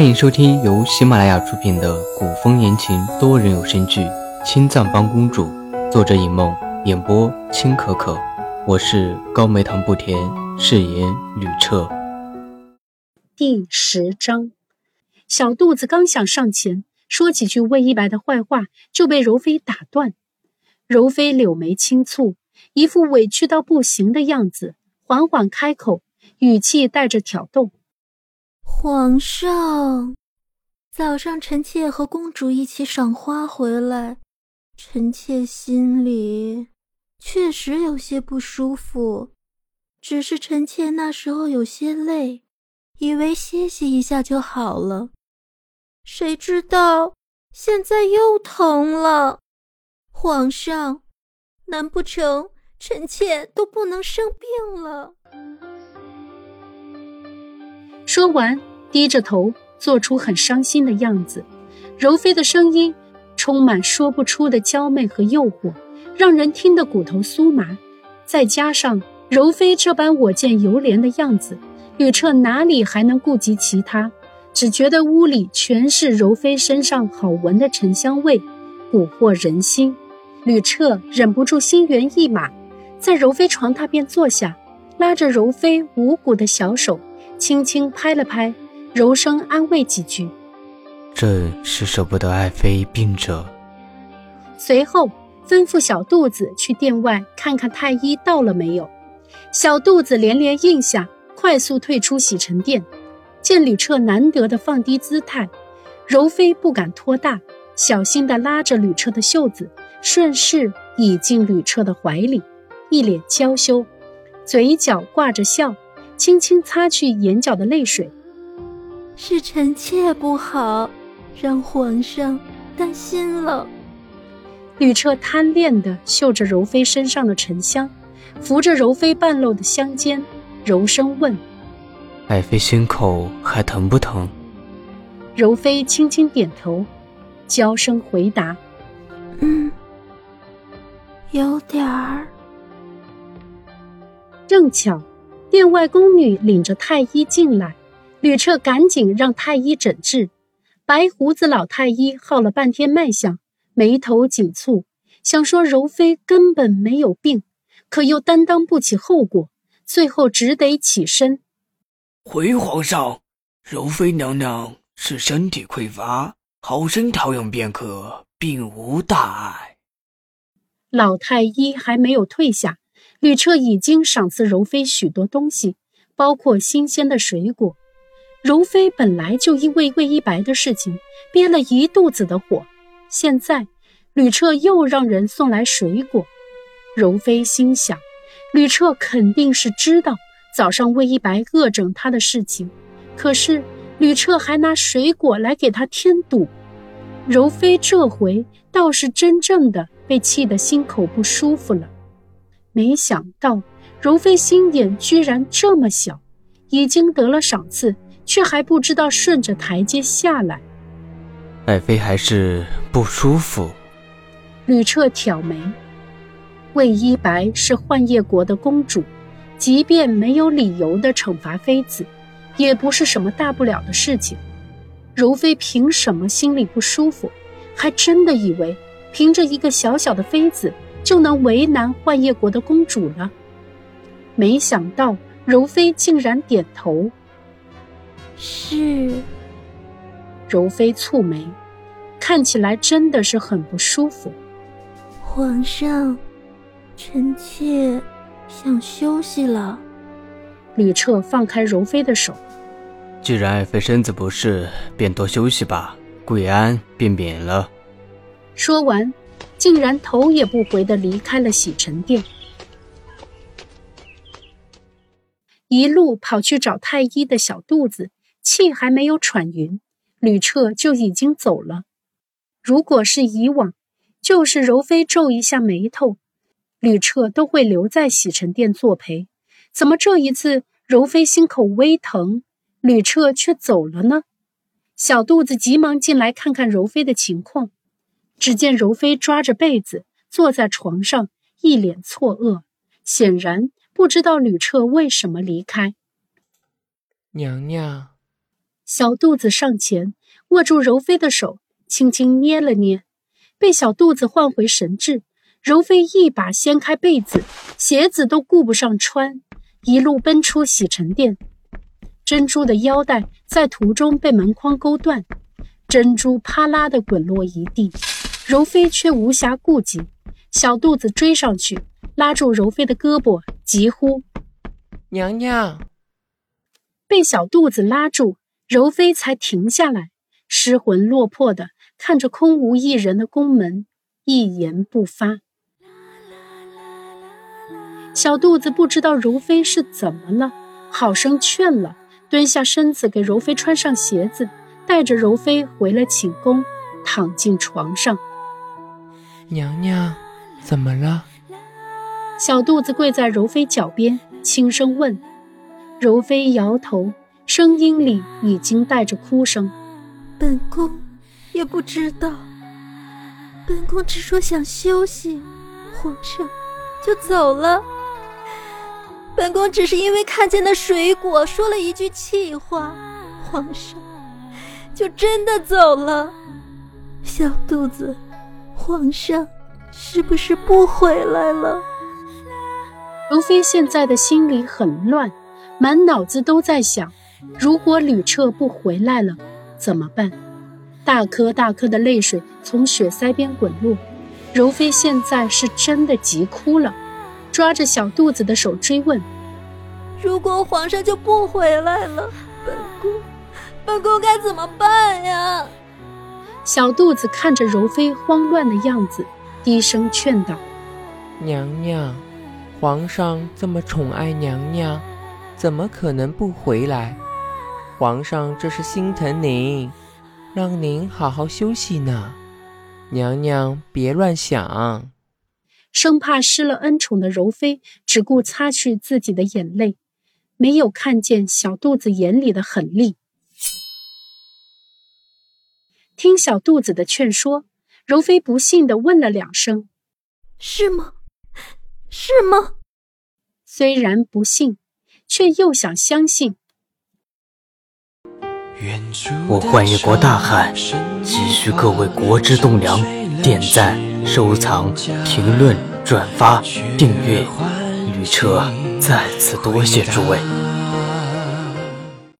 欢迎收听由喜马拉雅出品的古风言情多人有声剧《青藏帮公主》，作者尹梦，演播青可可。我是高梅糖不甜，饰演吕彻。第十章，小肚子刚想上前说几句魏一白的坏话，就被柔妃打断。柔妃柳眉轻蹙，一副委屈到不行的样子，缓缓开口，语气带着挑逗。皇上，早上臣妾和公主一起赏花回来，臣妾心里确实有些不舒服，只是臣妾那时候有些累，以为歇息一下就好了，谁知道现在又疼了。皇上，难不成臣妾都不能生病了？说完，低着头，做出很伤心的样子。柔妃的声音充满说不出的娇媚和诱惑，让人听得骨头酥麻。再加上柔妃这般我见犹怜的样子，吕彻哪里还能顾及其他？只觉得屋里全是柔妃身上好闻的沉香味，蛊惑人心。吕彻忍不住心猿意马，在柔妃床榻边坐下，拉着柔妃无骨的小手。轻轻拍了拍，柔声安慰几句：“朕是舍不得爱妃病着。”随后吩咐小肚子去殿外看看太医到了没有。小肚子连连应下，快速退出洗尘殿。见吕彻难得的放低姿态，柔妃不敢托大，小心地拉着吕彻的袖子，顺势倚进吕彻的怀里，一脸娇羞，嘴角挂着笑。轻轻擦去眼角的泪水，是臣妾不好，让皇上担心了。吕彻贪恋的嗅着柔妃身上的沉香，扶着柔妃半露的香肩，柔声问：“爱妃心口还疼不疼？”柔妃轻轻点头，娇声回答：“嗯，有点儿。”正巧。殿外宫女领着太医进来，吕彻赶紧让太医诊治。白胡子老太医耗了半天脉象，眉头紧蹙，想说柔妃根本没有病，可又担当不起后果，最后只得起身回皇上。柔妃娘娘是身体匮乏，好生调养便可，并无大碍。老太医还没有退下。吕彻已经赏赐柔妃许多东西，包括新鲜的水果。柔妃本来就因为魏一白的事情憋了一肚子的火，现在吕彻又让人送来水果。柔妃心想，吕彻肯定是知道早上魏一白恶整他的事情，可是吕彻还拿水果来给他添堵。柔妃这回倒是真正的被气得心口不舒服了。没想到柔妃心眼居然这么小，已经得了赏赐，却还不知道顺着台阶下来。爱妃还是不舒服。吕彻挑眉，魏一白是幻夜国的公主，即便没有理由的惩罚妃子，也不是什么大不了的事情。柔妃凭什么心里不舒服？还真的以为凭着一个小小的妃子。就能为难幻夜国的公主了。没想到柔妃竟然点头。是。柔妃蹙眉，看起来真的是很不舒服。皇上，臣妾想休息了。吕彻放开柔妃的手。既然爱妃身子不适，便多休息吧。贵安便免了。说完。竟然头也不回的离开了洗尘殿，一路跑去找太医的小肚子，气还没有喘匀，吕彻就已经走了。如果是以往，就是柔妃皱一下眉头，吕彻都会留在洗尘殿作陪。怎么这一次柔妃心口微疼，吕彻却走了呢？小肚子急忙进来看看柔妃的情况。只见柔妃抓着被子坐在床上，一脸错愕，显然不知道吕彻为什么离开。娘娘，小肚子上前握住柔妃的手，轻轻捏了捏，被小肚子唤回神智。柔妃一把掀开被子，鞋子都顾不上穿，一路奔出洗尘殿。珍珠的腰带在途中被门框勾断，珍珠啪啦的滚落一地。柔妃却无暇顾及，小肚子追上去，拉住柔妃的胳膊，急呼：“娘娘！”被小肚子拉住，柔妃才停下来，失魂落魄的看着空无一人的宫门，一言不发。小肚子不知道柔妃是怎么了，好生劝了，蹲下身子给柔妃穿上鞋子，带着柔妃回了寝宫，躺进床上。娘娘，怎么了？小肚子跪在柔妃脚边，轻声问。柔妃摇头，声音里已经带着哭声：“本宫也不知道，本宫只说想休息，皇上就走了。”本宫只是因为看见那水果，说了一句气话，皇上就真的走了。小肚子，皇上是不是不回来了？容妃现在的心里很乱，满脑子都在想：如果吕彻不回来了，怎么办？大颗大颗的泪水从血腮边滚落，柔妃现在是真的急哭了。抓着小肚子的手追问：“如果皇上就不回来了，本宫，本宫该怎么办呀？”小肚子看着柔妃慌乱的样子，低声劝道：“娘娘，皇上这么宠爱娘娘，怎么可能不回来？皇上这是心疼您，让您好好休息呢。娘娘别乱想。”生怕失了恩宠的柔妃，只顾擦去自己的眼泪，没有看见小肚子眼里的狠厉。听小肚子的劝说，柔妃不信的问了两声：“是吗？是吗？”虽然不信，却又想相信。我幻月国大汉，急需各位国之栋梁点赞。收藏、评论、转发、订阅，旅车再次多谢诸位。